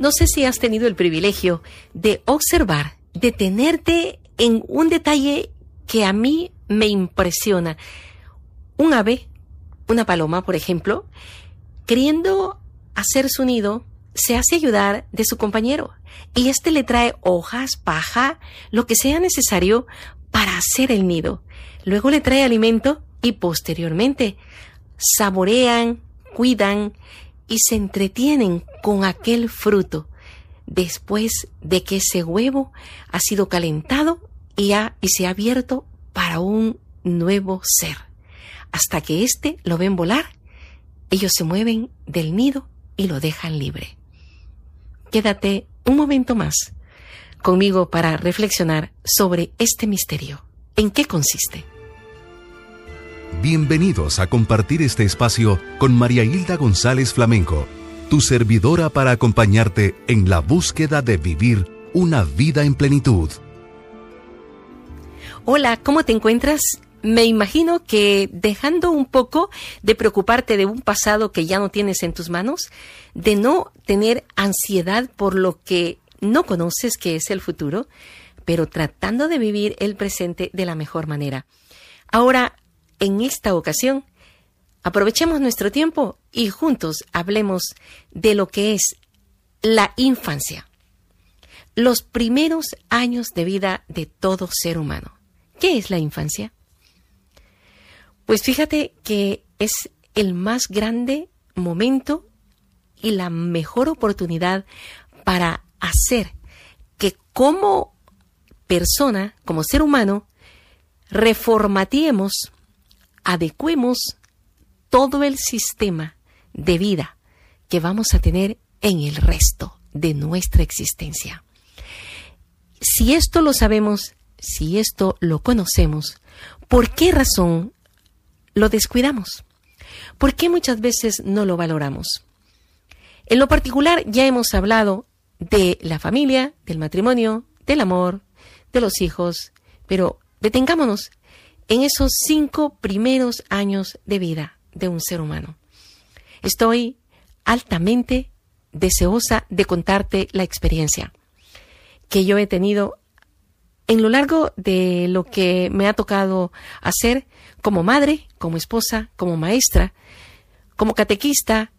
No sé si has tenido el privilegio de observar, de tenerte en un detalle que a mí me impresiona. Un ave, una paloma, por ejemplo, queriendo hacer su nido, se hace ayudar de su compañero y éste le trae hojas, paja, lo que sea necesario para hacer el nido. Luego le trae alimento y posteriormente saborean, cuidan y se entretienen con aquel fruto después de que ese huevo ha sido calentado y, ha, y se ha abierto para un nuevo ser. Hasta que éste lo ven volar, ellos se mueven del nido y lo dejan libre. Quédate un momento más conmigo para reflexionar sobre este misterio. ¿En qué consiste? Bienvenidos a compartir este espacio con María Hilda González Flamenco, tu servidora para acompañarte en la búsqueda de vivir una vida en plenitud. Hola, ¿cómo te encuentras? Me imagino que dejando un poco de preocuparte de un pasado que ya no tienes en tus manos, de no tener ansiedad por lo que no conoces que es el futuro, pero tratando de vivir el presente de la mejor manera. Ahora, en esta ocasión, aprovechemos nuestro tiempo y juntos hablemos de lo que es la infancia, los primeros años de vida de todo ser humano. ¿Qué es la infancia? Pues fíjate que es el más grande momento y la mejor oportunidad para hacer que como persona, como ser humano, reformatiemos adecuemos todo el sistema de vida que vamos a tener en el resto de nuestra existencia. Si esto lo sabemos, si esto lo conocemos, ¿por qué razón lo descuidamos? ¿Por qué muchas veces no lo valoramos? En lo particular ya hemos hablado de la familia, del matrimonio, del amor, de los hijos, pero detengámonos en esos cinco primeros años de vida de un ser humano. Estoy altamente deseosa de contarte la experiencia que yo he tenido en lo largo de lo que me ha tocado hacer como madre, como esposa, como maestra, como catequista,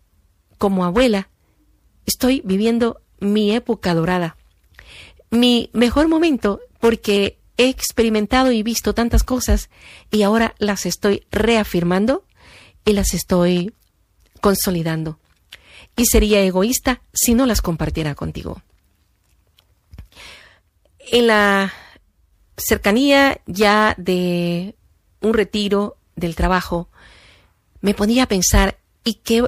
como abuela. Estoy viviendo mi época dorada, mi mejor momento porque he experimentado y visto tantas cosas y ahora las estoy reafirmando y las estoy consolidando. Y sería egoísta si no las compartiera contigo. En la cercanía ya de un retiro del trabajo, me ponía a pensar, ¿y qué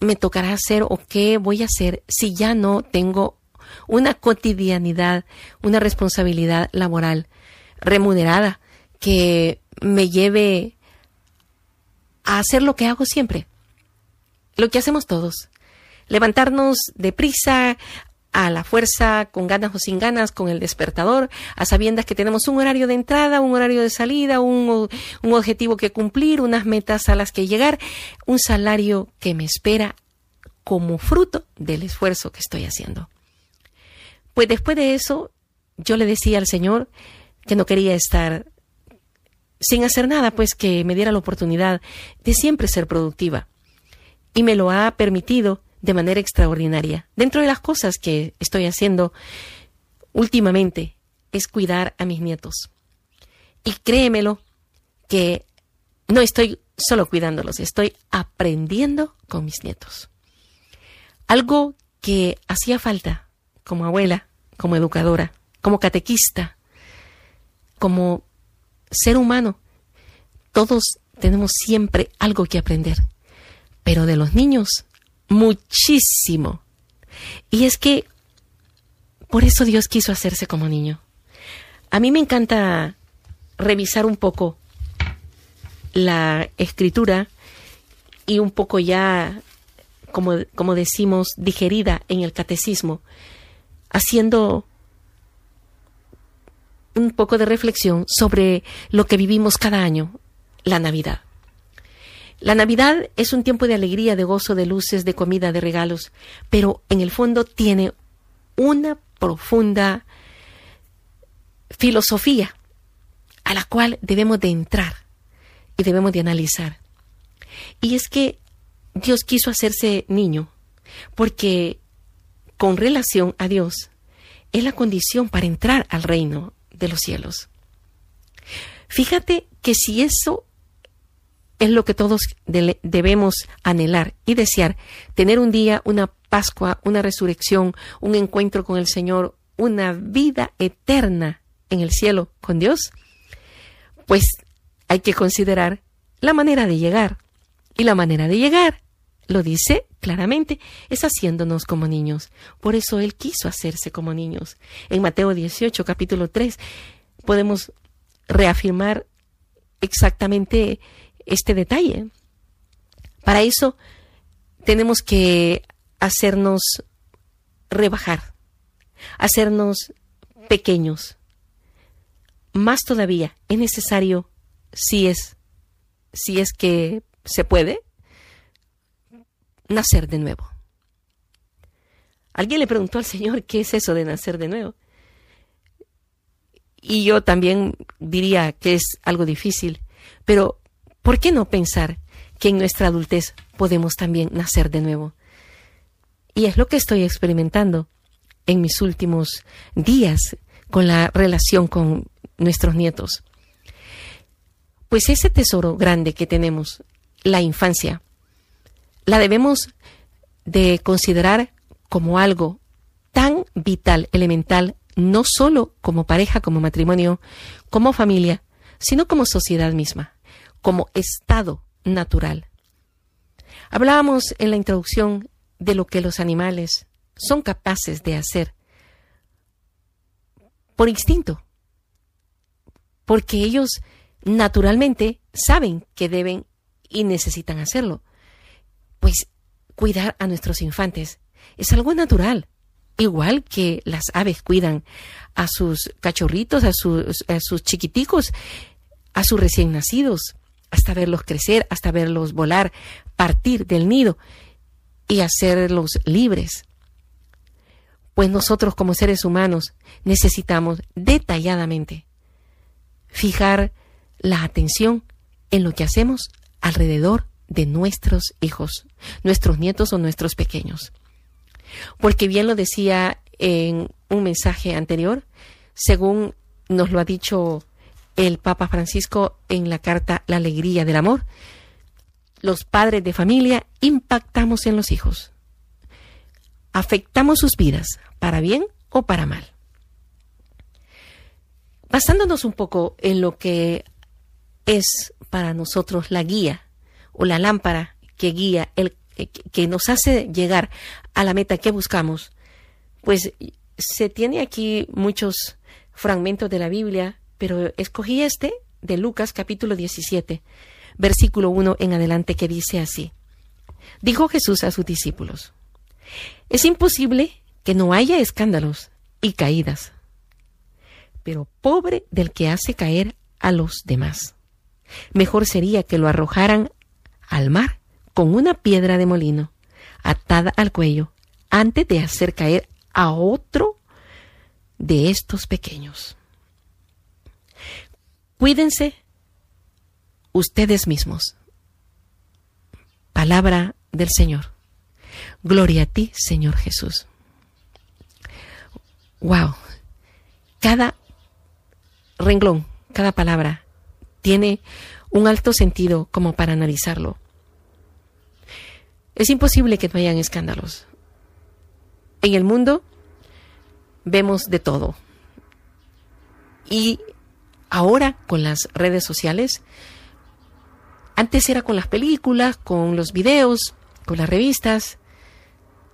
me tocará hacer o qué voy a hacer si ya no tengo una cotidianidad, una responsabilidad laboral remunerada que me lleve a hacer lo que hago siempre, lo que hacemos todos, levantarnos deprisa, a la fuerza, con ganas o sin ganas, con el despertador, a sabiendas que tenemos un horario de entrada, un horario de salida, un, un, objetivo que cumplir, unas metas a las que llegar, un salario que me espera como fruto del esfuerzo que estoy haciendo. Pues después de eso, yo le decía al Señor, que no quería estar sin hacer nada, pues que me diera la oportunidad de siempre ser productiva. Y me lo ha permitido de manera extraordinaria. Dentro de las cosas que estoy haciendo últimamente es cuidar a mis nietos. Y créemelo que no estoy solo cuidándolos, estoy aprendiendo con mis nietos. Algo que hacía falta como abuela, como educadora, como catequista, como ser humano, todos tenemos siempre algo que aprender, pero de los niños, muchísimo. Y es que por eso Dios quiso hacerse como niño. A mí me encanta revisar un poco la escritura y un poco ya, como, como decimos, digerida en el catecismo, haciendo un poco de reflexión sobre lo que vivimos cada año, la Navidad. La Navidad es un tiempo de alegría, de gozo, de luces, de comida, de regalos, pero en el fondo tiene una profunda filosofía a la cual debemos de entrar y debemos de analizar. Y es que Dios quiso hacerse niño porque con relación a Dios es la condición para entrar al reino de los cielos. Fíjate que si eso es lo que todos debemos anhelar y desear, tener un día, una Pascua, una resurrección, un encuentro con el Señor, una vida eterna en el cielo con Dios, pues hay que considerar la manera de llegar. Y la manera de llegar, lo dice claramente, es haciéndonos como niños. Por eso Él quiso hacerse como niños. En Mateo 18, capítulo 3, podemos reafirmar exactamente este detalle. Para eso tenemos que hacernos rebajar, hacernos pequeños. Más todavía, es necesario, si es, si es que se puede, nacer de nuevo. Alguien le preguntó al Señor qué es eso de nacer de nuevo. Y yo también diría que es algo difícil, pero ¿por qué no pensar que en nuestra adultez podemos también nacer de nuevo? Y es lo que estoy experimentando en mis últimos días con la relación con nuestros nietos. Pues ese tesoro grande que tenemos, la infancia, la debemos de considerar como algo tan vital, elemental, no solo como pareja, como matrimonio, como familia, sino como sociedad misma, como estado natural. Hablábamos en la introducción de lo que los animales son capaces de hacer por instinto, porque ellos naturalmente saben que deben y necesitan hacerlo. Pues cuidar a nuestros infantes es algo natural, igual que las aves cuidan a sus cachorritos, a sus, chiquiticos, a sus recién nacidos, hasta verlos crecer, hasta verlos volar, partir del nido y hacerlos libres. Pues nosotros como seres humanos necesitamos detalladamente fijar la atención en lo que hacemos alrededor de nuestros hijos, nuestros nietos o nuestros pequeños. Porque bien lo decía en un mensaje anterior, según nos lo ha dicho el Papa Francisco en la carta La Alegría del Amor, los padres de familia impactamos en los hijos. Afectamos sus vidas, para bien o para mal. Basándonos un poco en lo que es para nosotros la guía o la lámpara que guía, el, que nos hace llegar a la meta que buscamos, pues se tiene aquí muchos fragmentos de la Biblia, pero escogí este de Lucas capítulo 17, versículo 1 en adelante, que dice así. Dijo Jesús a sus discípulos, es imposible que no haya escándalos y caídas, pero pobre del que hace caer a los demás. Mejor sería que lo arrojaran al mar con una piedra de molino atada al cuello antes de hacer caer a otro de estos pequeños. Cuídense ustedes mismos. Palabra del Señor. Gloria a ti, Señor Jesús. Wow. Cada renglón, cada palabra tiene un alto sentido como para analizarlo. Es imposible que no hayan escándalos. En el mundo vemos de todo. Y ahora con las redes sociales, antes era con las películas, con los videos, con las revistas,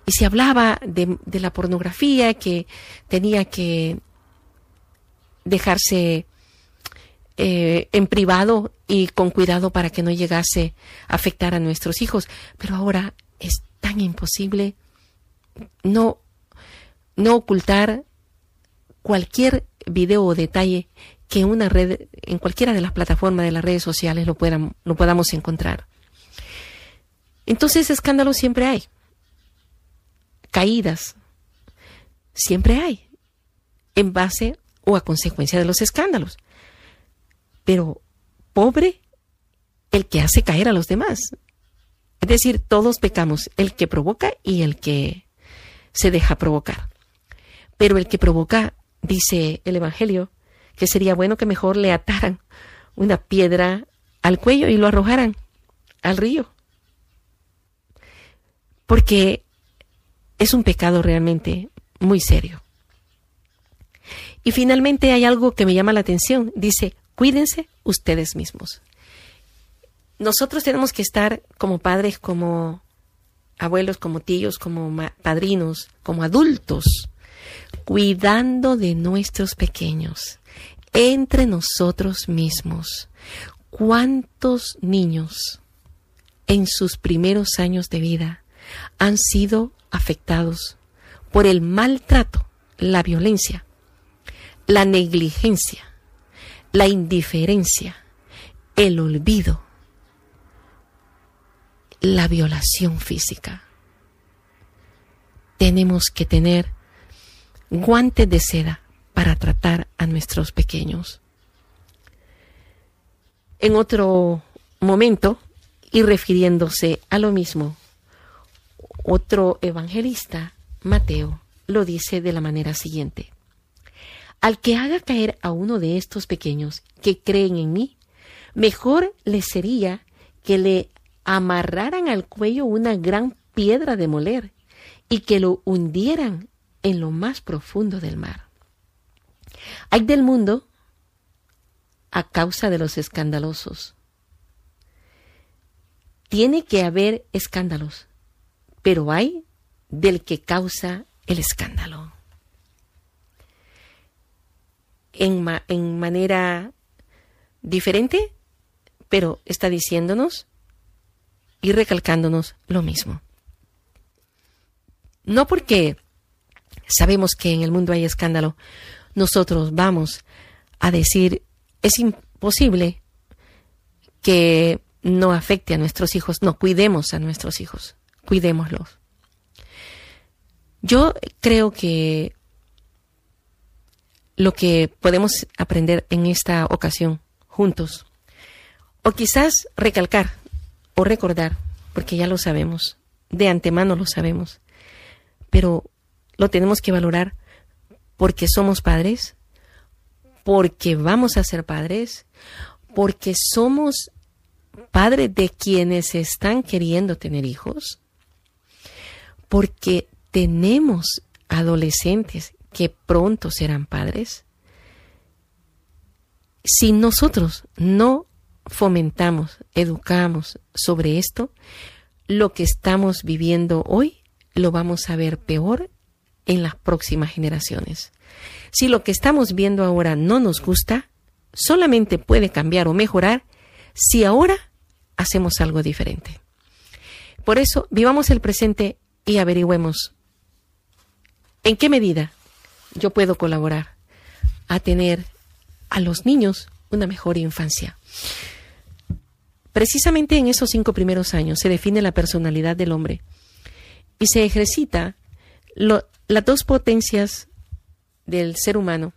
y se hablaba de, la pornografía que tenía que dejarse eh, en privado y con cuidado para que no llegase a afectar a nuestros hijos. Pero ahora es tan imposible no, no ocultar cualquier video o detalle que una red, en cualquiera de las plataformas de las redes sociales lo, puedan, lo podamos encontrar. Entonces escándalos siempre hay caídas. siempre hay, en base o a consecuencia de los escándalos. Pero pobre el que hace caer a los demás. Es decir, todos pecamos, el que provoca y el que se deja provocar. Pero el que provoca, dice el Evangelio, que sería bueno que mejor le ataran una piedra al cuello y lo arrojaran al río. Porque es un pecado realmente muy serio. Y finalmente hay algo que me llama la atención. Dice, cuídense ustedes mismos. Nosotros tenemos que estar como padres, como abuelos, como tíos, como padrinos, como adultos, cuidando de nuestros pequeños, entre nosotros mismos. ¿Cuántos niños en sus primeros años de vida han sido afectados por el maltrato, la violencia, la negligencia, la indiferencia, el olvido, la violación física. Tenemos que tener guantes de seda para tratar a nuestros pequeños. En otro momento, y refiriéndose a lo mismo, otro evangelista, Mateo, lo dice de la manera siguiente. Al que haga caer a uno de estos pequeños que creen en mí, mejor le sería que le amarraran al cuello una gran piedra de moler y que lo hundieran en lo más profundo del mar. Hay del mundo a causa de los escandalosos. Tiene que haber escándalos, pero hay del que causa el escándalo. En, manera diferente, pero está diciéndonos y recalcándonos lo mismo. No porque sabemos que en el mundo hay escándalo, nosotros vamos a decir es imposible que no afecte a nuestros hijos, no cuidemos a nuestros hijos cuidémoslos. Yo creo que lo que podemos aprender en esta ocasión juntos, o quizás recalcar o recordar, porque ya lo sabemos, de antemano lo sabemos, pero lo tenemos que valorar porque somos padres, porque vamos a ser padres, porque somos padres de quienes están queriendo tener hijos porque tenemos adolescentes que pronto serán padres, si nosotros no fomentamos, educamos sobre esto, lo que estamos viviendo hoy lo vamos a ver peor en las próximas generaciones. Si lo que estamos viendo ahora no nos gusta, solamente puede cambiar o mejorar si ahora hacemos algo diferente. Por eso, vivamos el presente y averigüemos en qué medida yo puedo colaborar a tener a los niños una mejor infancia. Precisamente en esos cinco primeros años se define la personalidad del hombre y se ejercita las dos potencias del ser humano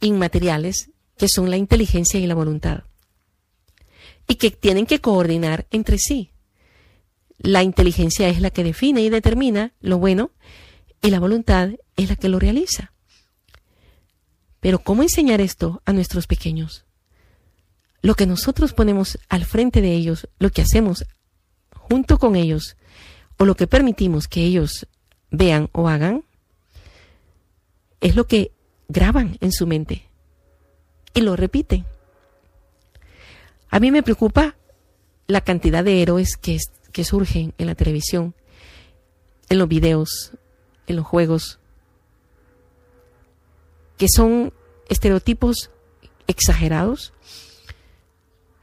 inmateriales, que son la inteligencia y la voluntad, y que tienen que coordinar entre sí. La inteligencia es la que define y determina lo bueno y la voluntad es la que lo realiza. Pero ¿cómo enseñar esto a nuestros pequeños? Lo que nosotros ponemos al frente de ellos, lo que hacemos junto con ellos, o lo que permitimos que ellos vean o hagan, es lo que graban en su mente y lo repiten. A mí me preocupa la cantidad de héroes que, que surgen en la televisión, en los videos, en los juegos, que son estereotipos exagerados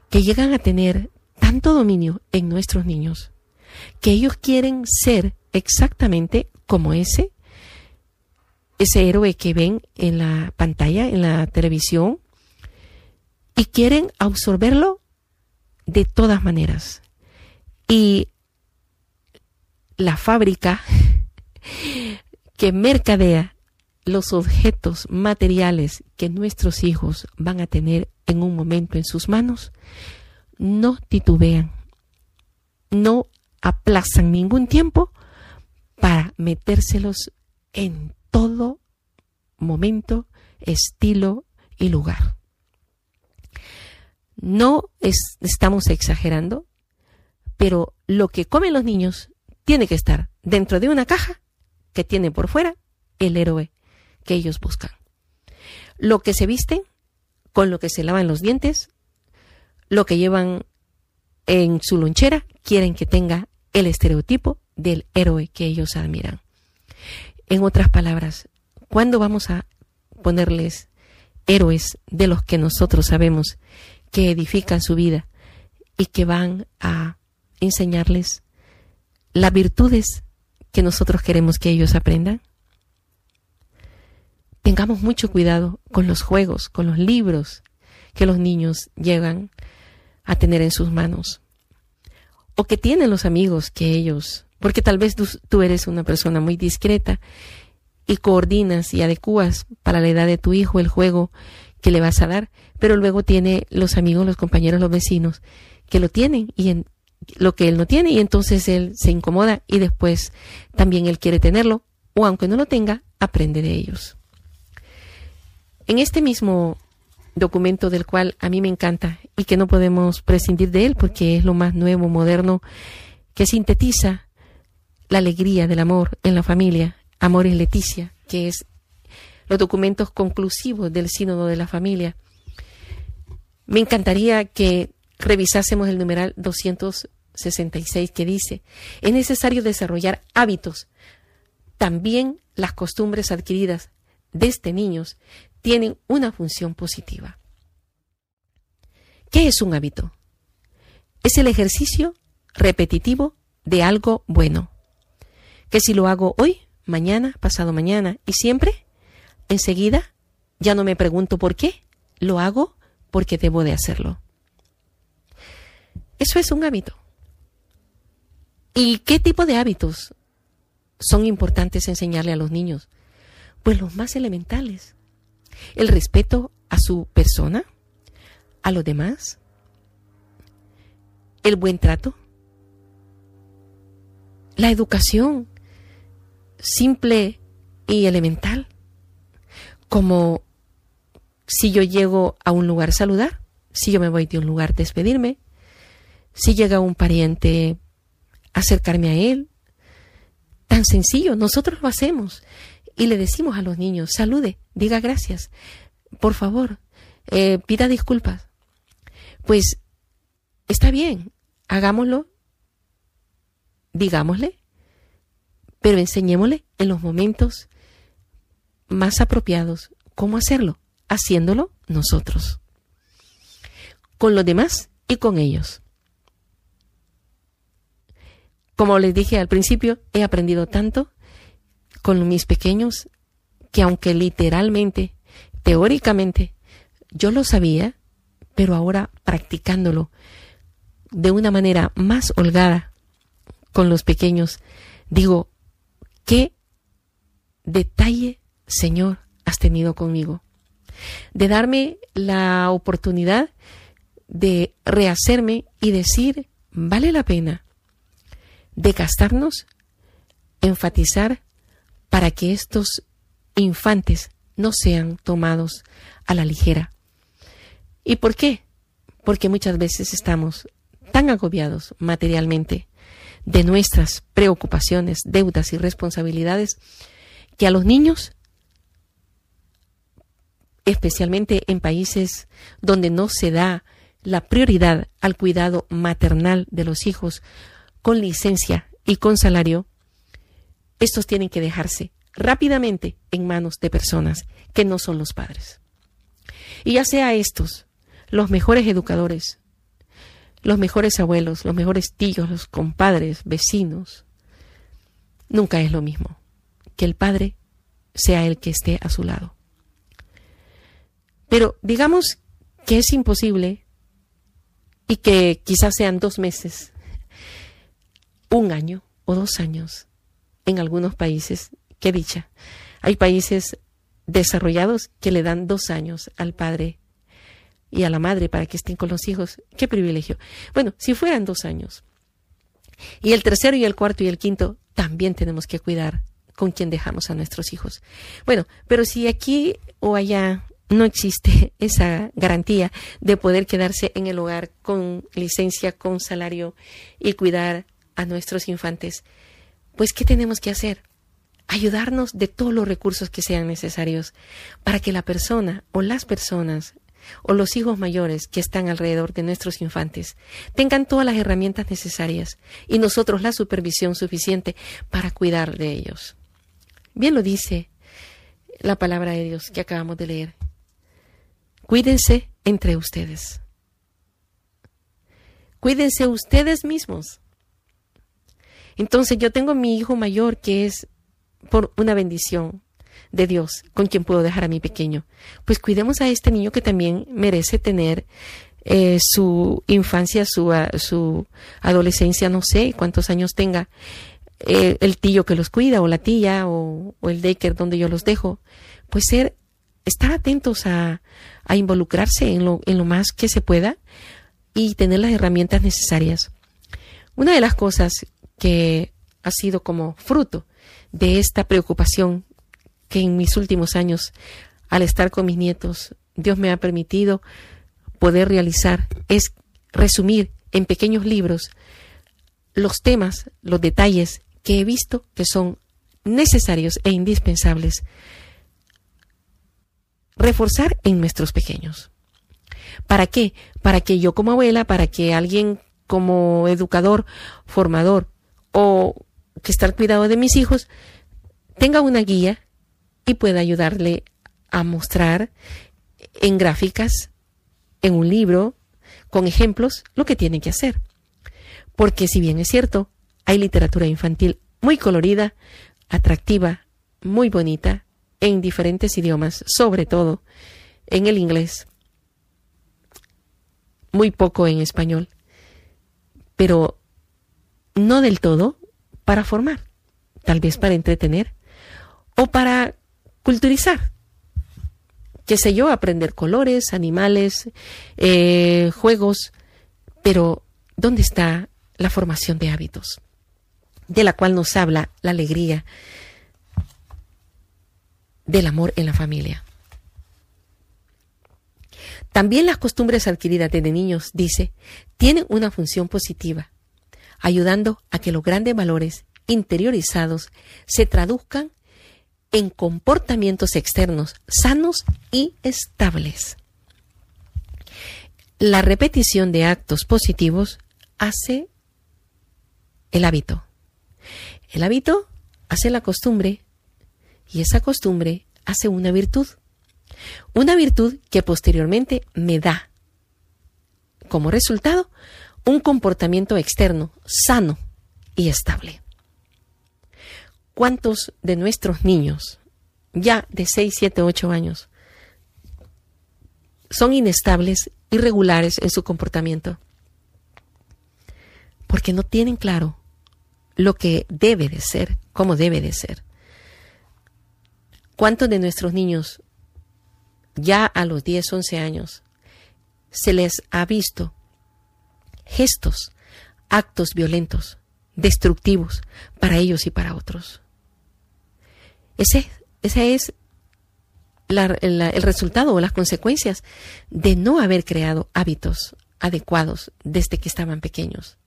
que llegan a tener tanto dominio en nuestros niños que ellos quieren ser exactamente como ese ese héroe que ven en la pantalla, en la televisión, y quieren absorberlo de todas maneras. Y la fábrica que mercadea los objetos materiales que nuestros hijos van a tener en un momento en sus manos, no titubean, no aplazan ningún tiempo para metérselos en todo momento, estilo y lugar. No estamos exagerando, pero lo que comen los niños tiene que estar dentro de una caja que tiene por fuera el héroe que ellos buscan. Lo que se visten, con lo que se lavan los dientes, lo que llevan en su lonchera, quieren que tenga el estereotipo del héroe que ellos admiran. En otras palabras, ¿cuándo vamos a ponerles héroes de los que nosotros sabemos que edifican su vida y que van a enseñarles las virtudes que nosotros queremos que ellos aprendan? Tengamos mucho cuidado con los juegos, con los libros que los niños llegan a tener en sus manos o que tienen los amigos que ellos, porque tal vez tú, eres una persona muy discreta y coordinas y adecuas para la edad de tu hijo el juego que le vas a dar, pero luego tiene los amigos, los compañeros, los vecinos que lo tienen y en, lo que él no tiene y entonces él se incomoda y después también él quiere tenerlo o aunque no lo tenga, aprende de ellos. En este mismo documento del cual a mí me encanta y que no podemos prescindir de él porque es lo más nuevo, moderno, que sintetiza la alegría del amor en la familia, Amor y Leticia, que es los documentos conclusivos del sínodo de la familia. Me encantaría que revisásemos el numeral 266 que dice, es necesario desarrollar hábitos, también las costumbres adquiridas desde niños tienen una función positiva. ¿Qué es un hábito? Es el ejercicio repetitivo de algo bueno, que si lo hago hoy, mañana, pasado mañana y siempre, enseguida ya no me pregunto por qué, lo hago porque debo de hacerlo. Eso es un hábito. ¿Y qué tipo de hábitos son importantes enseñarle a los niños? Pues los más elementales. El respeto a su persona, a los demás, el buen trato, la educación simple y elemental, como si yo llego a un lugar saludar, si yo me voy de un lugar despedirme, si llega un pariente acercarme a él. Tan sencillo, nosotros lo hacemos y le decimos a los niños, salude, diga gracias, por favor, eh, pida disculpas. Pues está bien, hagámoslo, digámosle, pero enseñémosle en los momentos más apropiados cómo hacerlo, haciéndolo nosotros, con los demás y con ellos. Como les dije al principio, he aprendido tanto con mis pequeños que aunque literalmente, teóricamente, yo lo sabía, pero ahora practicándolo de una manera más holgada con los pequeños, digo, ¿qué detalle, Señor, has tenido conmigo? De darme la oportunidad de rehacerme y decir, vale la pena de gastarnos, enfatizar para que estos infantes no sean tomados a la ligera. ¿Y por qué? Porque muchas veces estamos tan agobiados materialmente de nuestras preocupaciones, deudas y responsabilidades que a los niños, especialmente en países donde no se da la prioridad al cuidado maternal de los hijos, con licencia y con salario, estos tienen que dejarse rápidamente en manos de personas que no son los padres. Y ya sea estos, los mejores educadores, los mejores abuelos, los mejores tíos, los compadres, vecinos, nunca es lo mismo que el padre sea el que esté a su lado. Pero digamos que es imposible y que quizás sean dos meses un año o dos años en algunos países qué dicha. Hay países desarrollados que le dan dos años al padre y a la madre para que estén con los hijos. Qué privilegio. Bueno, si fueran dos años. Y el tercero y el cuarto y el quinto también tenemos que cuidar con quien dejamos a nuestros hijos. Bueno, pero si aquí o allá no existe esa garantía de poder quedarse en el hogar con licencia, con salario y cuidar a nuestros infantes, pues ¿qué tenemos que hacer? Ayudarnos de todos los recursos que sean necesarios para que la persona o las personas o los hijos mayores que están alrededor de nuestros infantes tengan todas las herramientas necesarias y nosotros la supervisión suficiente para cuidar de ellos. Bien lo dice la palabra de Dios que acabamos de leer. Cuídense entre ustedes. Cuídense ustedes mismos. Entonces yo tengo mi hijo mayor que es por una bendición de Dios con quien puedo dejar a mi pequeño. Pues cuidemos a este niño que también merece tener eh, su infancia, su, su adolescencia, no sé cuántos años tenga, eh, el tío que los cuida o la tía o, el daycare donde yo los dejo. Pues ser, estar atentos a, a involucrarse en lo, en lo más que se pueda y tener las herramientas necesarias. Una de las cosas que ha sido como fruto de esta preocupación que en mis últimos años, al estar con mis nietos, Dios me ha permitido poder realizar es resumir en pequeños libros los temas, los detalles que he visto que son necesarios e indispensables reforzar en nuestros pequeños. ¿Para qué? Para que yo como abuela, para que alguien como educador, formador o que está al cuidado de mis hijos tenga una guía y pueda ayudarle a mostrar en gráficas, en un libro, con ejemplos, lo que tiene que hacer. Porque si bien es cierto, hay literatura infantil muy colorida, atractiva, muy bonita, en diferentes idiomas, sobre todo en el inglés, muy poco en español, pero no del todo para formar, tal vez para entretener o para culturizar. Qué sé yo, aprender colores, animales, eh, juegos, pero ¿dónde está la formación de hábitos? De la cual nos habla la alegría del amor en la familia. También las costumbres adquiridas desde niños, dice, tienen una función positiva, ayudando a que los grandes valores interiorizados se traduzcan en comportamientos externos sanos y estables. La repetición de actos positivos hace el hábito. El hábito hace la costumbre y esa costumbre hace una virtud. Una virtud que posteriormente me da como resultado un comportamiento externo sano y estable. ¿Cuántos de nuestros niños, ya de 6, 7, 8 años, son inestables, irregulares en su comportamiento? Porque no tienen claro lo que debe de ser, cómo debe de ser. ¿Cuántos de nuestros niños, ya a los 10, 11 años, se les ha visto gestos, actos violentos, destructivos para ellos y para otros? Ese, es el resultado o las consecuencias de no haber creado hábitos adecuados desde que estaban pequeños.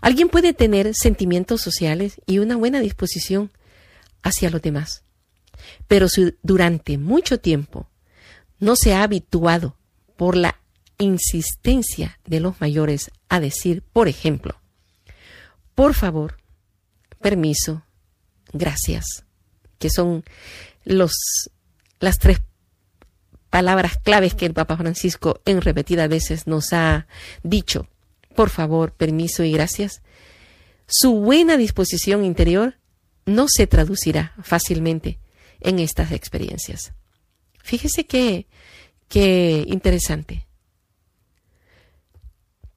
Alguien puede tener sentimientos sociales y una buena disposición hacia los demás, pero si durante mucho tiempo no se ha habituado por la insistencia de los mayores a decir, por ejemplo, por favor, permiso, gracias, que son los, las tres palabras claves que el Papa Francisco en repetidas veces nos ha dicho. Por favor, permiso y gracias. Su buena disposición interior no se traducirá fácilmente en estas experiencias. Fíjese qué, qué interesante.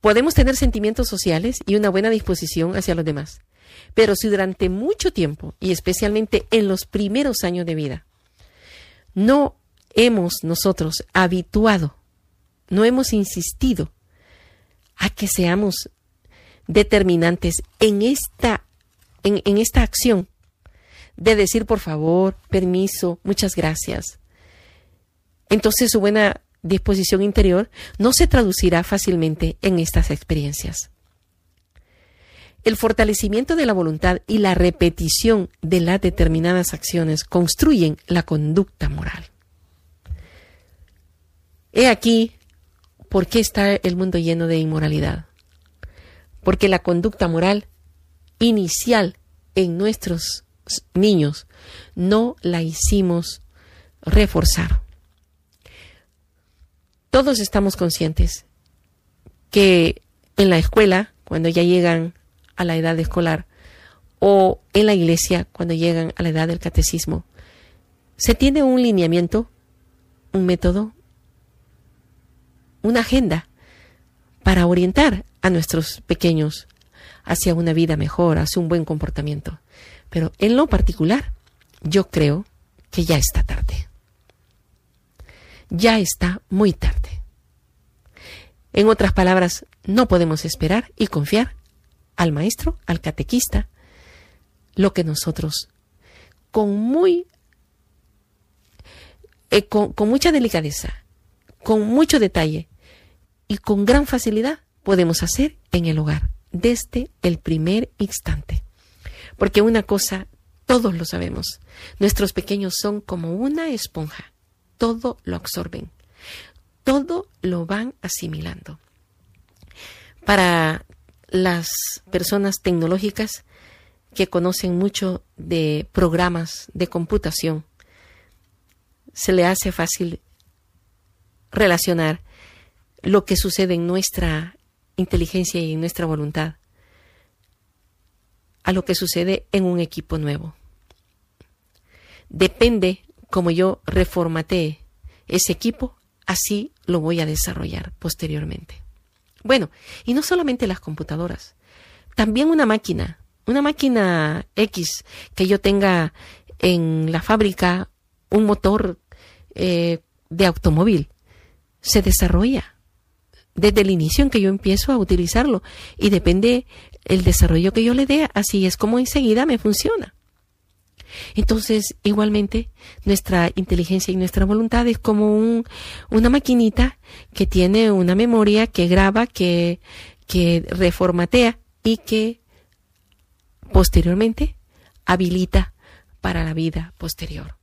Podemos tener sentimientos sociales y una buena disposición hacia los demás, Pero si durante mucho tiempo, y especialmente en los primeros años de vida, no hemos nosotros habituado, no hemos insistido a que seamos determinantes en esta, en, esta acción de decir por favor, permiso, muchas gracias. Entonces su buena disposición interior no se traducirá fácilmente en estas experiencias. El fortalecimiento de la voluntad y la repetición de las determinadas acciones construyen la conducta moral. He aquí por qué está el mundo lleno de inmoralidad. Porque la conducta moral inicial en nuestros niños no la hicimos reforzar. Todos estamos conscientes que en la escuela, cuando ya llegan a la edad escolar, o en la iglesia, cuando llegan a la edad del catecismo, se tiene un lineamiento, un método, una agenda para orientar a nuestros pequeños hacia una vida mejor, hacia un buen comportamiento. Pero en lo particular, yo creo que ya está tarde. Ya está muy tarde. En otras palabras, no podemos esperar y confiar al maestro, al catequista, lo que nosotros con muy eh, con, con mucha delicadeza, con mucho detalle y con gran facilidad podemos hacer en el hogar desde el primer instante. Porque una cosa, todos lo sabemos, nuestros pequeños son como una esponja, todo lo absorben, todo lo van asimilando. Para las personas tecnológicas que conocen mucho de programas de computación, se le hace fácil relacionar lo que sucede en nuestra inteligencia y en nuestra voluntad a lo que sucede en un equipo nuevo. Depende como yo reformatee ese equipo, así lo voy a desarrollar posteriormente. Bueno, y no solamente las computadoras, también una máquina, una máquina X que yo tenga en la fábrica, un motor eh, de automóvil, se desarrolla desde el inicio en que yo empiezo a utilizarlo y depende el desarrollo que yo le dé, así es como enseguida me funciona. Entonces, igualmente, nuestra inteligencia y nuestra voluntad es como un, una maquinita que tiene una memoria que graba, que, que reformatea y que posteriormente habilita para la vida posterior.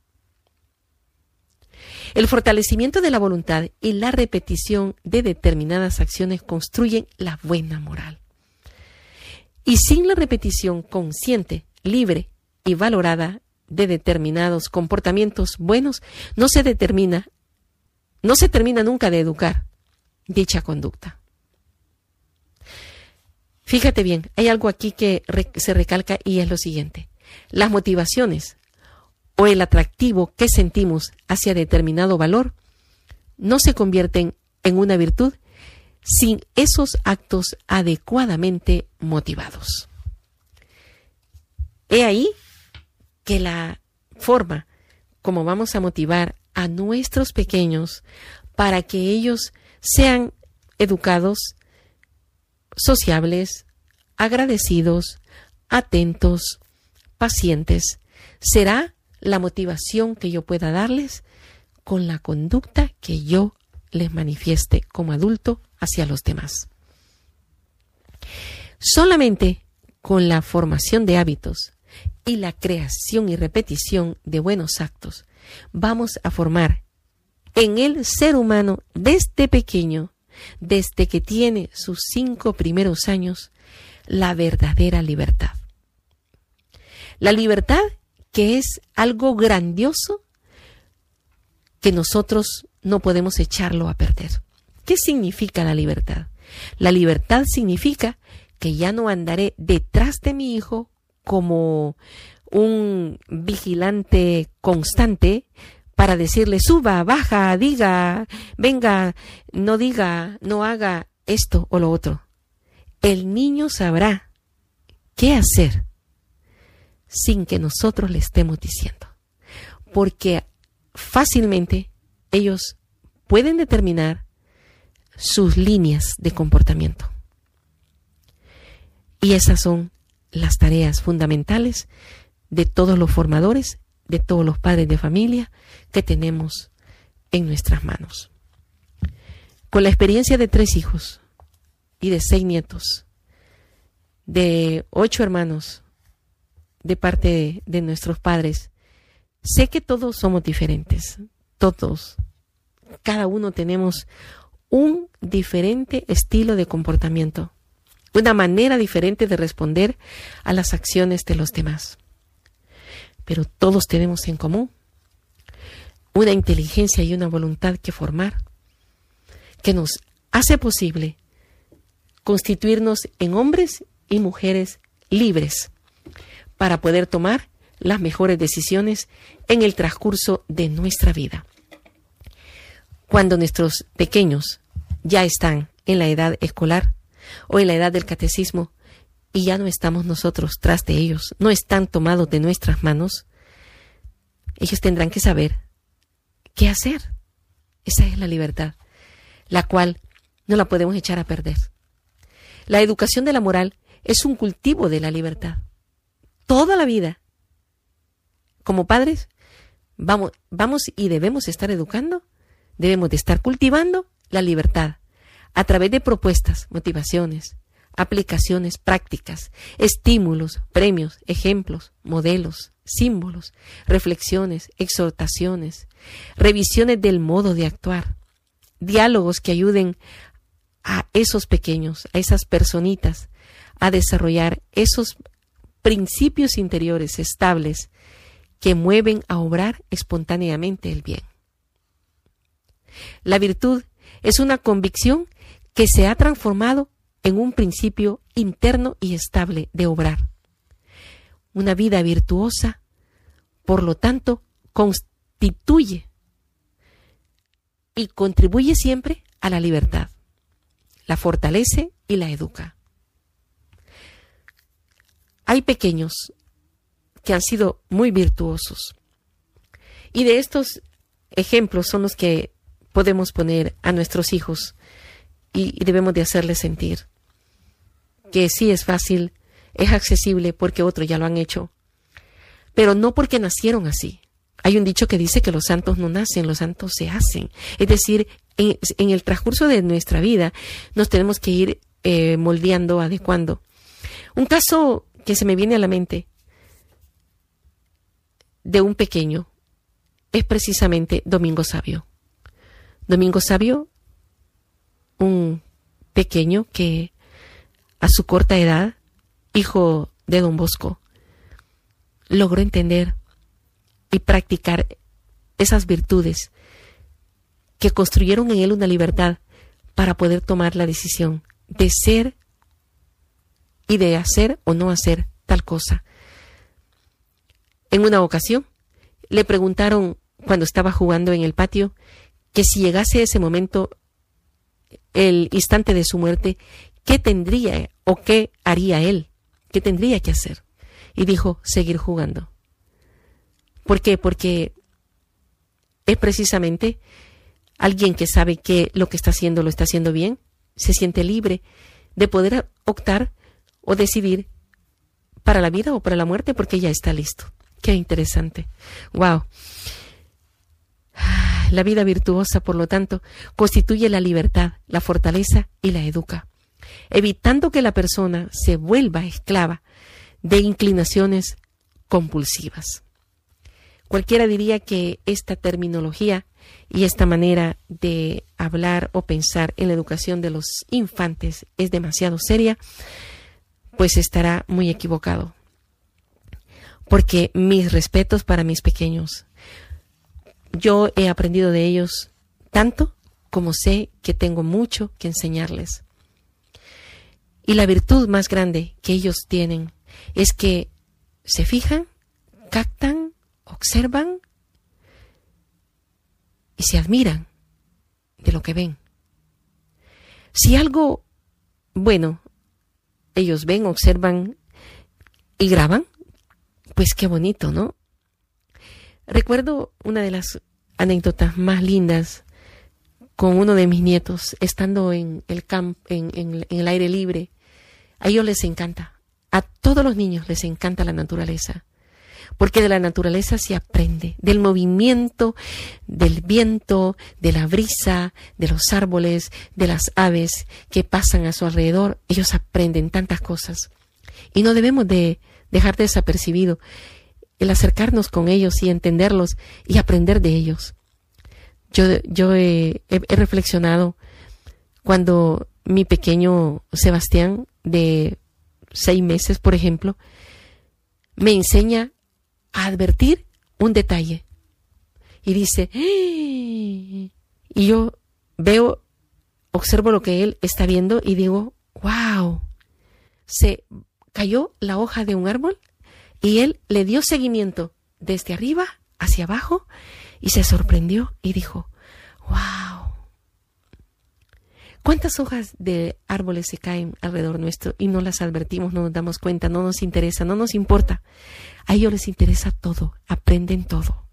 El fortalecimiento de la voluntad y la repetición de determinadas acciones construyen la buena moral. Y sin la repetición consciente, libre y valorada de determinados comportamientos buenos, no se determina, no se termina nunca de educar dicha conducta. Fíjate bien, hay algo aquí que se recalca y es lo siguiente. Las motivaciones o el atractivo que sentimos hacia determinado valor no se convierten en una virtud sin esos actos adecuadamente motivados. He ahí que la forma como vamos a motivar a nuestros pequeños para que ellos sean educados, sociables, agradecidos, atentos, pacientes, será la motivación que yo pueda darles con la conducta que yo les manifieste como adulto hacia los demás. Solamente con la formación de hábitos y la creación y repetición de buenos actos vamos a formar en el ser humano desde pequeño, desde que tiene sus cinco primeros años, la verdadera libertad. La libertad que es algo grandioso que nosotros no podemos echarlo a perder. ¿Qué significa la libertad? La libertad significa que ya no andaré detrás de mi hijo como un vigilante constante para decirle suba, baja, diga, venga, no diga, no haga esto o lo otro. El niño sabrá qué hacer sin que nosotros le estemos diciendo. Porque fácilmente ellos pueden determinar sus líneas de comportamiento. Y esas son las tareas fundamentales de todos los formadores, de todos los padres de familia que tenemos en nuestras manos. Con la experiencia de tres hijos y de seis nietos, de ocho hermanos de parte de, nuestros padres, sé que todos somos diferentes, todos, cada uno tenemos un diferente estilo de comportamiento, una manera diferente de responder a las acciones de los demás. Pero todos tenemos en común una inteligencia y una voluntad que formar, que nos hace posible constituirnos en hombres y mujeres libres para poder tomar las mejores decisiones en el transcurso de nuestra vida. Cuando nuestros pequeños ya están en la edad escolar o en la edad del catecismo y ya no estamos nosotros tras de ellos, no están tomados de nuestras manos, ellos tendrán que saber qué hacer. Esa es la libertad, la cual no la podemos echar a perder. La educación de la moral es un cultivo de la libertad. Toda la vida, como padres, vamos, vamos y debemos estar educando, debemos de estar cultivando la libertad a través de propuestas, motivaciones, aplicaciones prácticas, estímulos, premios, ejemplos, modelos, símbolos, reflexiones, exhortaciones, revisiones del modo de actuar, diálogos que ayuden a esos pequeños, a esas personitas, a desarrollar esos principios interiores estables que mueven a obrar espontáneamente el bien. La virtud es una convicción que se ha transformado en un principio interno y estable de obrar. Una vida virtuosa, por lo tanto, constituye y contribuye siempre a la libertad, la fortalece y la educa. Hay pequeños que han sido muy virtuosos y de estos ejemplos son los que podemos poner a nuestros hijos y, debemos de hacerles sentir que sí es fácil, es accesible porque otros ya lo han hecho, pero no porque nacieron así. Hay un dicho que dice que los santos no nacen, los santos se hacen. Es decir, en, el transcurso de nuestra vida nos tenemos que ir eh, moldeando, adecuando. Un caso que se me viene a la mente de un pequeño es precisamente Domingo Sabio. Domingo Sabio, un pequeño que a su corta edad, hijo de don Bosco, logró entender y practicar esas virtudes que construyeron en él una libertad para poder tomar la decisión de ser y de hacer o no hacer tal cosa. En una ocasión le preguntaron cuando estaba jugando en el patio que si llegase ese momento, el instante de su muerte, ¿qué tendría o qué haría él? ¿Qué tendría que hacer? Y dijo, seguir jugando. ¿Por qué? Porque es precisamente alguien que sabe que lo que está haciendo lo está haciendo bien, se siente libre de poder optar o decidir para la vida o para la muerte porque ya está listo. Qué interesante. Wow. La vida virtuosa, por lo tanto, constituye la libertad, la fortaleza y la educa, evitando que la persona se vuelva esclava de inclinaciones compulsivas. Cualquiera diría que esta terminología y esta manera de hablar o pensar en la educación de los infantes es demasiado seria, pues estará muy equivocado. Porque mis respetos para mis pequeños, yo he aprendido de ellos tanto como sé que tengo mucho que enseñarles. Y la virtud más grande que ellos tienen es que se fijan, captan, observan y se admiran de lo que ven. Si algo bueno ellos ven, observan y graban, pues qué bonito, ¿no? Recuerdo una de las anécdotas más lindas con uno de mis nietos, estando en el camp, en, el aire libre. A ellos les encanta, a todos los niños les encanta la naturaleza porque de la naturaleza se aprende, del movimiento, del viento, de la brisa, de los árboles, de las aves que pasan a su alrededor. Ellos aprenden tantas cosas. Y no debemos de dejar desapercibido el acercarnos con ellos y entenderlos y aprender de ellos. Yo, yo he, reflexionado cuando mi pequeño Sebastián de seis meses, por ejemplo, me enseña a advertir un detalle. Y dice, ¡Ah!". y yo veo, observo lo que él está viendo y digo, wow, se cayó la hoja de un árbol y él le dio seguimiento desde arriba hacia abajo y se sorprendió y dijo, wow, ¿Cuántas hojas de árboles se caen alrededor nuestro y no las advertimos, no nos damos cuenta, no nos interesa, no nos importa? A ellos les interesa todo, aprenden todo.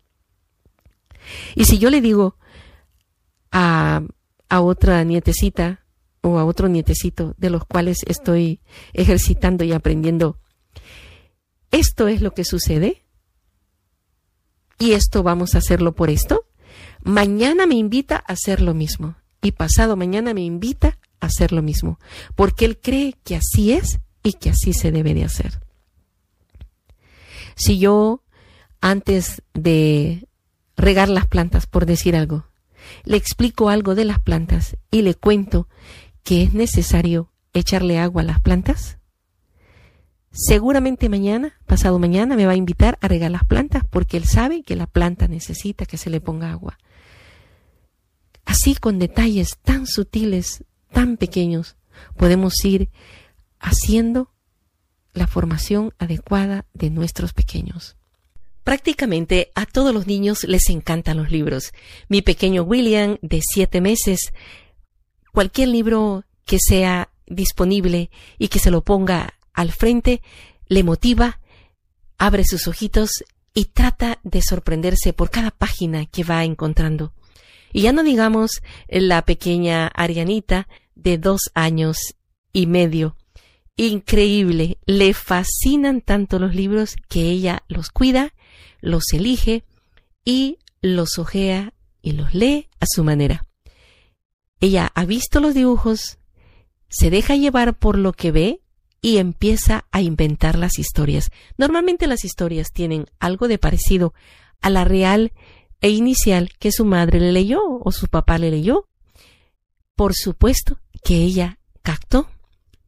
Y si yo le digo a, a otra nietecita o a otro nietecito de los cuales estoy ejercitando y aprendiendo, esto es lo que sucede y esto vamos a hacerlo por esto, mañana me invita a hacer lo mismo. Y pasado mañana me invita a hacer lo mismo, porque él cree que así es y que así se debe de hacer. Si yo, antes de regar las plantas, por decir algo, le explico algo de las plantas y le cuento que es necesario echarle agua a las plantas, seguramente mañana, pasado mañana, me va a invitar a regar las plantas porque él sabe que la planta necesita que se le ponga agua. Así con detalles tan sutiles, tan pequeños, podemos ir haciendo la formación adecuada de nuestros pequeños. Prácticamente a todos los niños les encantan los libros. Mi pequeño William, de siete meses, cualquier libro que sea disponible y que se lo ponga al frente, le motiva, abre sus ojitos y trata de sorprenderse por cada página que va encontrando. Y ya no digamos la pequeña Arianita de dos años y medio. Increíble, le fascinan tanto los libros que ella los cuida, los elige y los ojea y los lee a su manera. Ella ha visto los dibujos, se deja llevar por lo que ve y empieza a inventar las historias. Normalmente las historias tienen algo de parecido a la real e inicial que su madre le leyó o su papá le leyó. Por supuesto que ella captó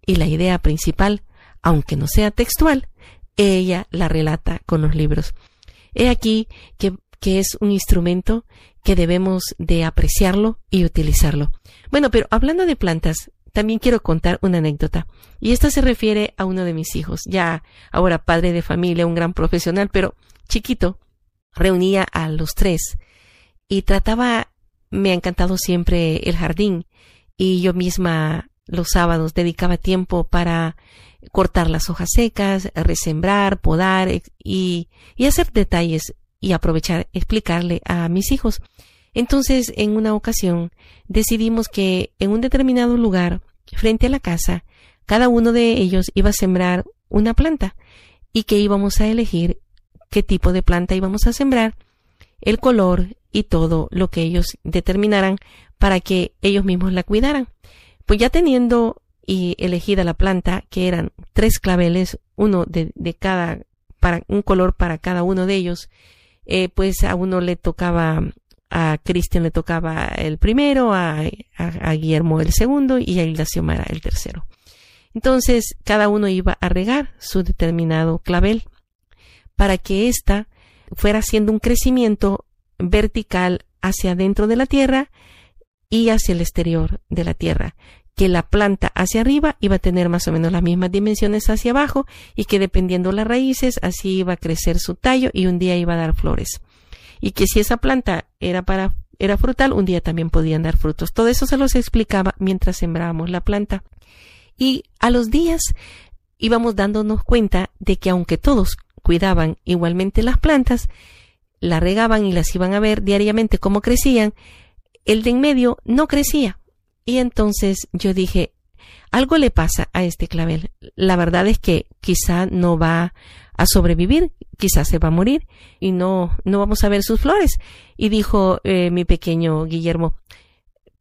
y la idea principal, aunque no sea textual, ella la relata con los libros. He aquí que, que es un instrumento que debemos de apreciarlo y utilizarlo. Bueno, pero hablando de plantas, también quiero contar una anécdota. Y esta se refiere a uno de mis hijos, ya ahora padre de familia, un gran profesional, pero chiquito, reunía a los tres y trataba, me ha encantado siempre el jardín y yo misma los sábados dedicaba tiempo para cortar las hojas secas, resembrar, podar y, y hacer detalles y aprovechar, explicarle a mis hijos. Entonces, en una ocasión, decidimos que en un determinado lugar, frente a la casa, cada uno de ellos iba a sembrar una planta y que íbamos a elegir qué tipo de planta íbamos a sembrar, el color y todo lo que ellos determinaran para que ellos mismos la cuidaran. Pues ya teniendo y elegida la planta, que eran tres claveles, uno de, cada, para un color para cada uno de ellos, eh, pues a uno le tocaba, a Cristian le tocaba el primero, a, Guillermo el segundo y a Hilda Xiomara el tercero. Entonces, cada uno iba a regar su determinado clavel para que ésta fuera haciendo un crecimiento vertical hacia adentro de la tierra y hacia el exterior de la tierra que la planta hacia arriba iba a tener más o menos las mismas dimensiones hacia abajo y que dependiendo las raíces así iba a crecer su tallo y un día iba a dar flores y que si esa planta era para era frutal un día también podían dar frutos todo eso se los explicaba mientras sembrábamos la planta y a los días íbamos dándonos cuenta de que aunque todos cuidaban igualmente las plantas, la regaban y las iban a ver diariamente cómo crecían, el de en medio no crecía. Y entonces yo dije, algo le pasa a este clavel. La verdad es que quizá no va a sobrevivir, quizá se va a morir y no, no vamos a ver sus flores. Y dijo eh, mi pequeño Guillermo,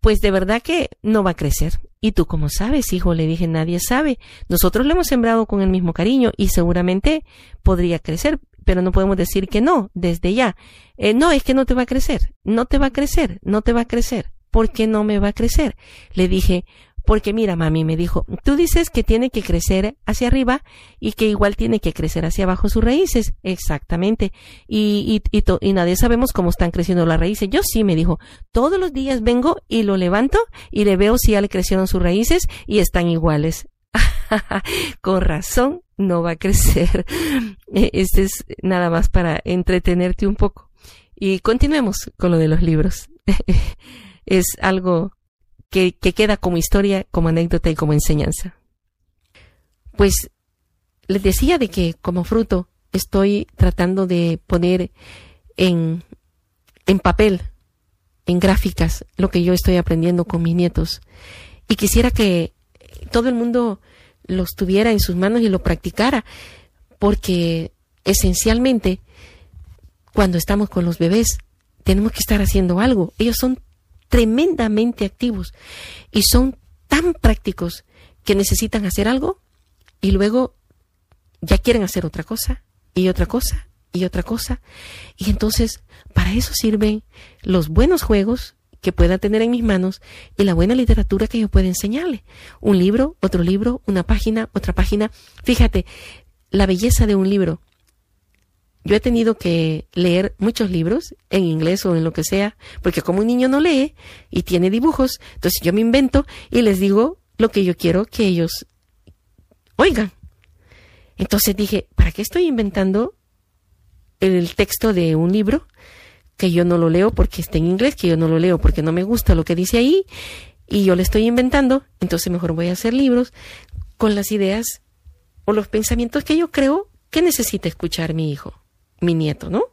pues de verdad que no va a crecer. ¿Y tú cómo sabes, hijo? Le dije, nadie sabe. Nosotros lo hemos sembrado con el mismo cariño y seguramente podría crecer, pero no podemos decir que no, desde ya. Eh, no, es que no te va a crecer, no te va a crecer, no te va a crecer. ¿Por qué no me va a crecer? Le dije, porque mira, mami, me dijo, tú dices que tiene que crecer hacia arriba y que igual tiene que crecer hacia abajo sus raíces. Exactamente. Y, y, y, nadie sabemos cómo están creciendo las raíces. Yo sí, me dijo, todos los días vengo y lo levanto y le veo si ya le crecieron sus raíces y están iguales. Con razón, no va a crecer. Este es nada más para entretenerte un poco. Y continuemos con lo de los libros. es algo que, queda como historia, como anécdota y como enseñanza. Pues les decía de que como fruto estoy tratando de poner en, en papel, en gráficas, lo que yo estoy aprendiendo con mis nietos. Y quisiera que todo el mundo los tuviera en sus manos y lo practicara, porque esencialmente cuando estamos con los bebés tenemos que estar haciendo algo. Ellos son tremendamente activos y son tan prácticos que necesitan hacer algo y luego ya quieren hacer otra cosa y otra cosa y otra cosa. Y entonces para eso sirven los buenos juegos que pueda tener en mis manos y la buena literatura que yo pueda enseñarle. Un libro, otro libro, una página, otra página. Fíjate, la belleza de un libro yo he tenido que leer muchos libros en inglés o en lo que sea, porque como un niño no lee y tiene dibujos, entonces yo me invento y les digo lo que yo quiero que ellos oigan. Entonces dije, ¿para qué estoy inventando el texto de un libro que yo no lo leo porque está en inglés, que yo no lo leo porque no me gusta lo que dice ahí y yo le estoy inventando? Entonces mejor voy a hacer libros con las ideas o los pensamientos que yo creo que necesita escuchar mi hijo mi nieto, ¿no?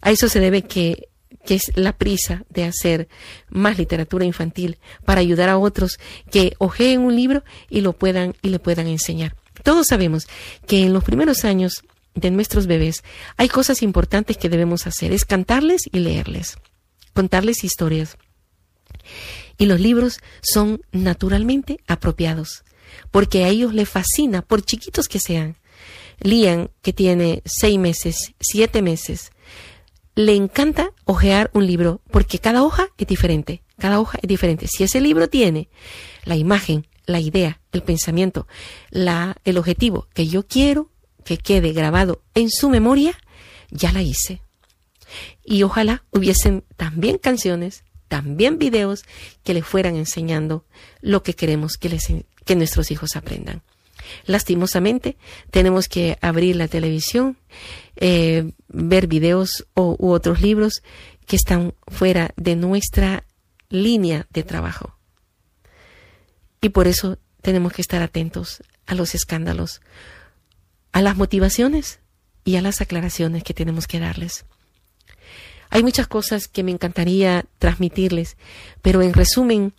A eso se debe que, que es la prisa de hacer más literatura infantil para ayudar a otros que ojeen un libro y lo puedan y le puedan enseñar. Todos sabemos que en los primeros años de nuestros bebés hay cosas importantes que debemos hacer, es cantarles y leerles, contarles historias. Y los libros son naturalmente apropiados, porque a ellos les fascina, por chiquitos que sean, Lian, que tiene seis meses, siete meses, le encanta hojear un libro porque cada hoja es diferente, cada hoja es diferente. Si ese libro tiene la imagen, la idea, el pensamiento, la, el objetivo que yo quiero que quede grabado en su memoria, ya la hice. Y ojalá hubiesen también canciones, también videos que le fueran enseñando lo que queremos que, les, que nuestros hijos aprendan. Lastimosamente, tenemos que abrir la televisión, eh, ver videos o, u otros libros que están fuera de nuestra línea de trabajo. Y por eso tenemos que estar atentos a los escándalos, a las motivaciones y a las aclaraciones que tenemos que darles. Hay muchas cosas que me encantaría transmitirles, pero en resumen,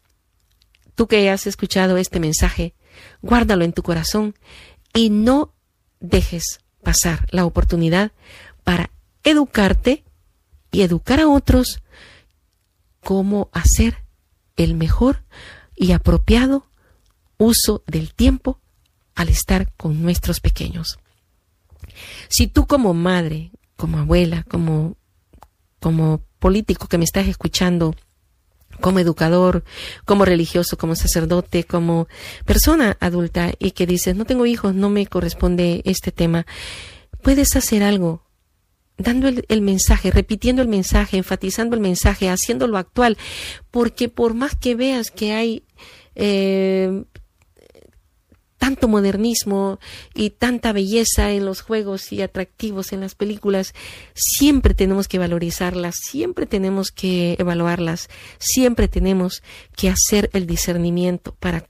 tú que has escuchado este mensaje, guárdalo en tu corazón y no dejes pasar la oportunidad para educarte y educar a otros cómo hacer el mejor y apropiado uso del tiempo al estar con nuestros pequeños. Si tú como madre, como abuela, como, como político que me estás escuchando, como educador, como religioso, como sacerdote, como persona adulta y que dices, no tengo hijos, no me corresponde este tema, puedes hacer algo dando el, mensaje, repitiendo el mensaje, enfatizando el mensaje, haciéndolo actual, porque por más que veas que hay eh, tanto modernismo y tanta belleza en los juegos y atractivos en las películas, siempre tenemos que valorizarlas, siempre tenemos que evaluarlas, siempre tenemos que hacer el discernimiento para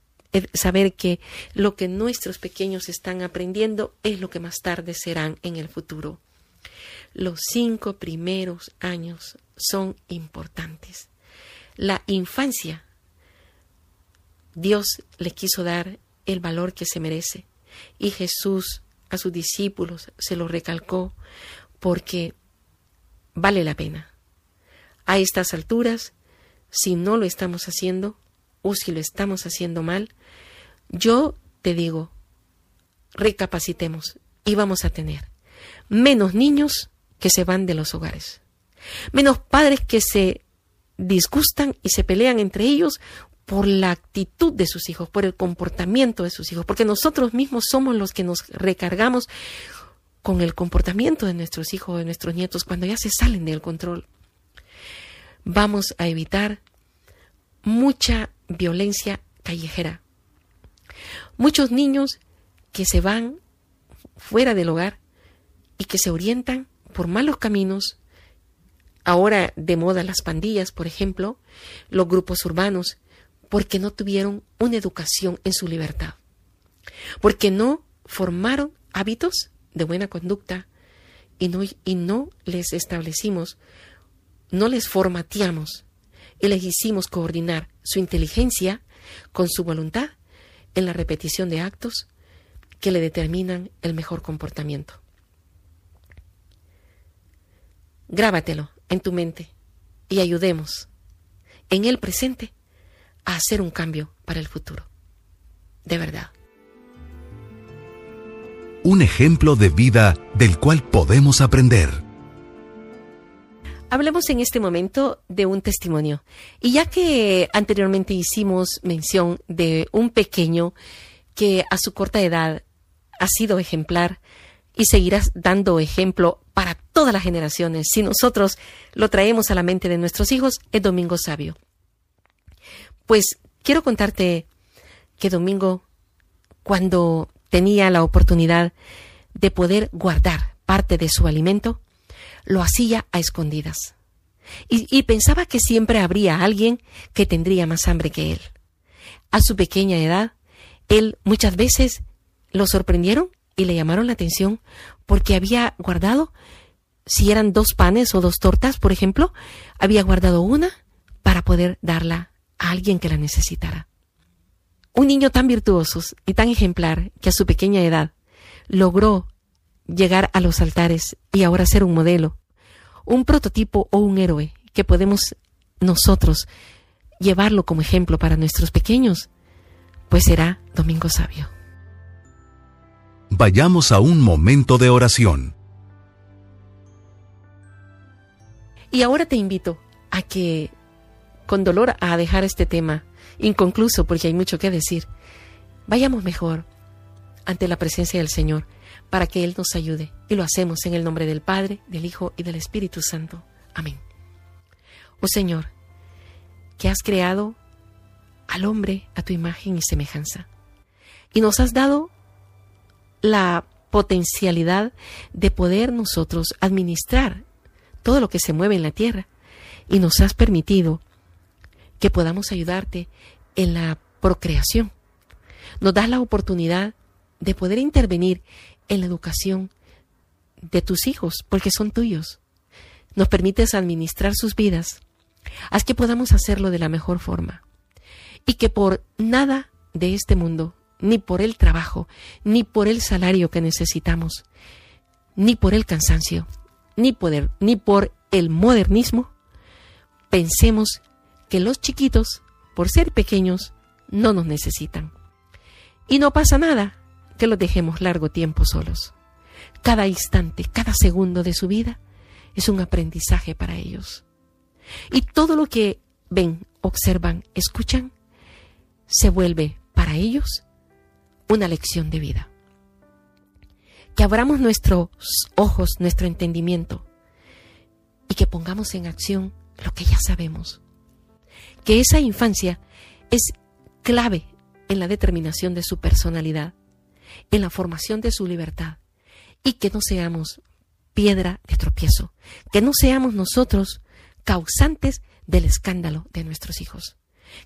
saber que lo que nuestros pequeños están aprendiendo es lo que más tarde serán en el futuro. Los cinco primeros años son importantes. La infancia, Dios le quiso dar el valor que se merece y Jesús a sus discípulos se lo recalcó porque vale la pena. A estas alturas, si no lo estamos haciendo o si lo estamos haciendo mal, yo te digo, recapacitemos y vamos a tener menos niños que se van de los hogares, menos padres que se disgustan y se pelean entre ellos por la actitud de sus hijos, por el comportamiento de sus hijos, porque nosotros mismos somos los que nos recargamos con el comportamiento de nuestros hijos, de nuestros nietos, cuando ya se salen del control. Vamos a evitar mucha violencia callejera. Muchos niños que se van fuera del hogar y que se orientan por malos caminos, ahora de moda las pandillas, por ejemplo, los grupos urbanos, porque no tuvieron una educación en su libertad, porque no formaron hábitos de buena conducta y no, y no les establecimos, no les formateamos y les hicimos coordinar su inteligencia con su voluntad en la repetición de actos que le determinan el mejor comportamiento. Grábatelo en tu mente y ayudemos en el presente a hacer un cambio para el futuro. De verdad. Un ejemplo de vida del cual podemos aprender. Hablemos en este momento de un testimonio. Y ya que anteriormente hicimos mención de un pequeño que a su corta edad ha sido ejemplar y seguirá dando ejemplo para todas las generaciones, si nosotros lo traemos a la mente de nuestros hijos, es Domingo Sabio. Pues quiero contarte que Domingo, cuando tenía la oportunidad de poder guardar parte de su alimento, lo hacía a escondidas. Y, pensaba que siempre habría alguien que tendría más hambre que él. A su pequeña edad, él muchas veces lo sorprendieron y le llamaron la atención porque había guardado, si eran dos panes o dos tortas, por ejemplo, había guardado una para poder darla a alguien que la necesitara. Un niño tan virtuoso y tan ejemplar que a su pequeña edad logró llegar a los altares y ahora ser un modelo, un prototipo o un héroe que podemos nosotros llevarlo como ejemplo para nuestros pequeños, pues será Domingo Sabio. Vayamos a un momento de oración. Y ahora te invito a que con dolor a dejar este tema inconcluso porque hay mucho que decir. Vayamos mejor ante la presencia del Señor para que Él nos ayude. Y lo hacemos en el nombre del Padre, del Hijo y del Espíritu Santo. Amén. Oh Señor, que has creado al hombre a tu imagen y semejanza. Y nos has dado la potencialidad de poder nosotros administrar todo lo que se mueve en la tierra. Y nos has permitido que podamos ayudarte en la procreación. Nos das la oportunidad de poder intervenir en la educación de tus hijos, porque son tuyos. Nos permites administrar sus vidas. Haz que podamos hacerlo de la mejor forma. Y que por nada de este mundo, ni por el trabajo, ni por el salario que necesitamos, ni por el cansancio, ni, poder, ni por el modernismo, pensemos que los chiquitos, por ser pequeños, no nos necesitan. Y no pasa nada que los dejemos largo tiempo solos. Cada instante, cada segundo de su vida es un aprendizaje para ellos. Y todo lo que ven, observan, escuchan, se vuelve para ellos una lección de vida. Que abramos nuestros ojos, nuestro entendimiento y que pongamos en acción lo que ya sabemos que esa infancia es clave en la determinación de su personalidad, en la formación de su libertad, y que no seamos piedra de tropiezo, que no seamos nosotros causantes del escándalo de nuestros hijos,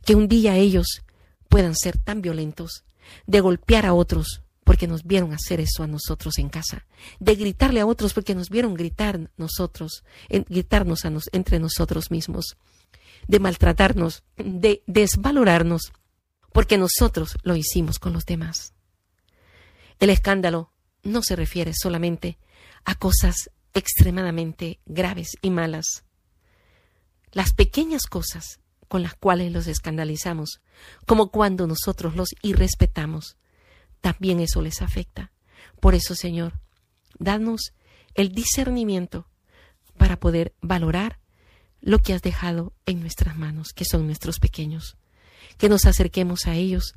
que un día ellos puedan ser tan violentos, de golpear a otros porque nos vieron hacer eso a nosotros en casa, de gritarle a otros porque nos vieron gritar nosotros, gritarnos entre nosotros mismos, de maltratarnos, de desvalorarnos porque nosotros lo hicimos con los demás. El escándalo no se refiere solamente a cosas extremadamente graves y malas. Las pequeñas cosas con las cuales los escandalizamos, como cuando nosotros los irrespetamos, también eso les afecta. Por eso, Señor, danos el discernimiento para poder valorar lo que has dejado en nuestras manos, que son nuestros pequeños, que nos acerquemos a ellos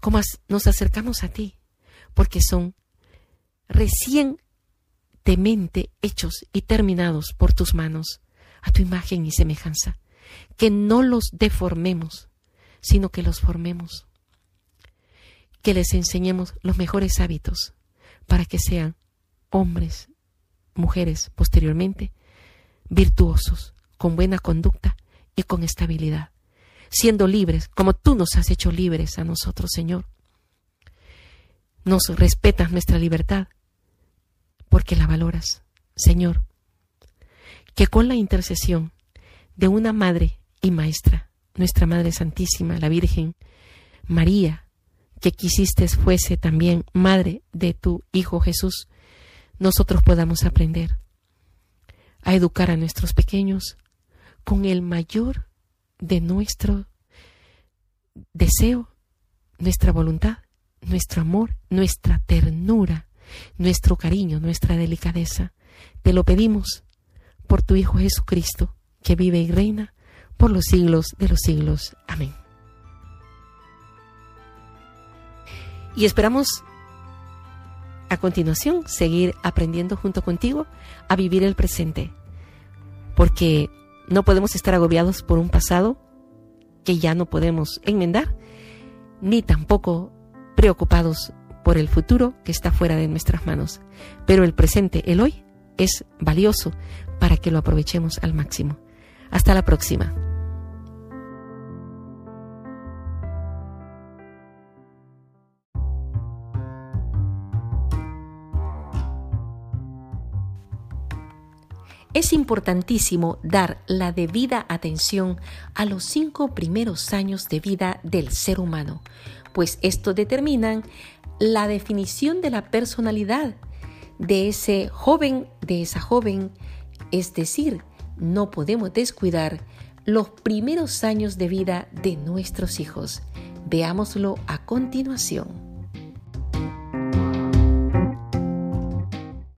como nos acercamos a ti, porque son recientemente hechos y terminados por tus manos, a tu imagen y semejanza, que no los deformemos, sino que los formemos, que les enseñemos los mejores hábitos para que sean hombres, mujeres posteriormente, virtuosos, con buena conducta y con estabilidad, siendo libres como tú nos has hecho libres a nosotros, Señor. Nos respetas nuestra libertad porque la valoras, Señor. Que con la intercesión de una madre y maestra, nuestra Madre Santísima, la Virgen María, que quisiste fuese también madre de tu Hijo Jesús, nosotros podamos aprender a educar a nuestros pequeños con el mayor de nuestro deseo, nuestra voluntad, nuestro amor, nuestra ternura, nuestro cariño, nuestra delicadeza. Te lo pedimos por tu Hijo Jesucristo, que vive y reina por los siglos de los siglos. Amén. Y esperamos a continuación seguir aprendiendo junto contigo a vivir el presente, porque no podemos estar agobiados por un pasado que ya no podemos enmendar, ni tampoco preocupados por el futuro que está fuera de nuestras manos. Pero el presente, el hoy, es valioso para que lo aprovechemos al máximo. Hasta la próxima. Es importantísimo dar la debida atención a los cinco primeros años de vida del ser humano, pues esto determinan la definición de la personalidad de ese joven, de esa joven, es decir, no podemos descuidar los primeros años de vida de nuestros hijos. Veámoslo a continuación.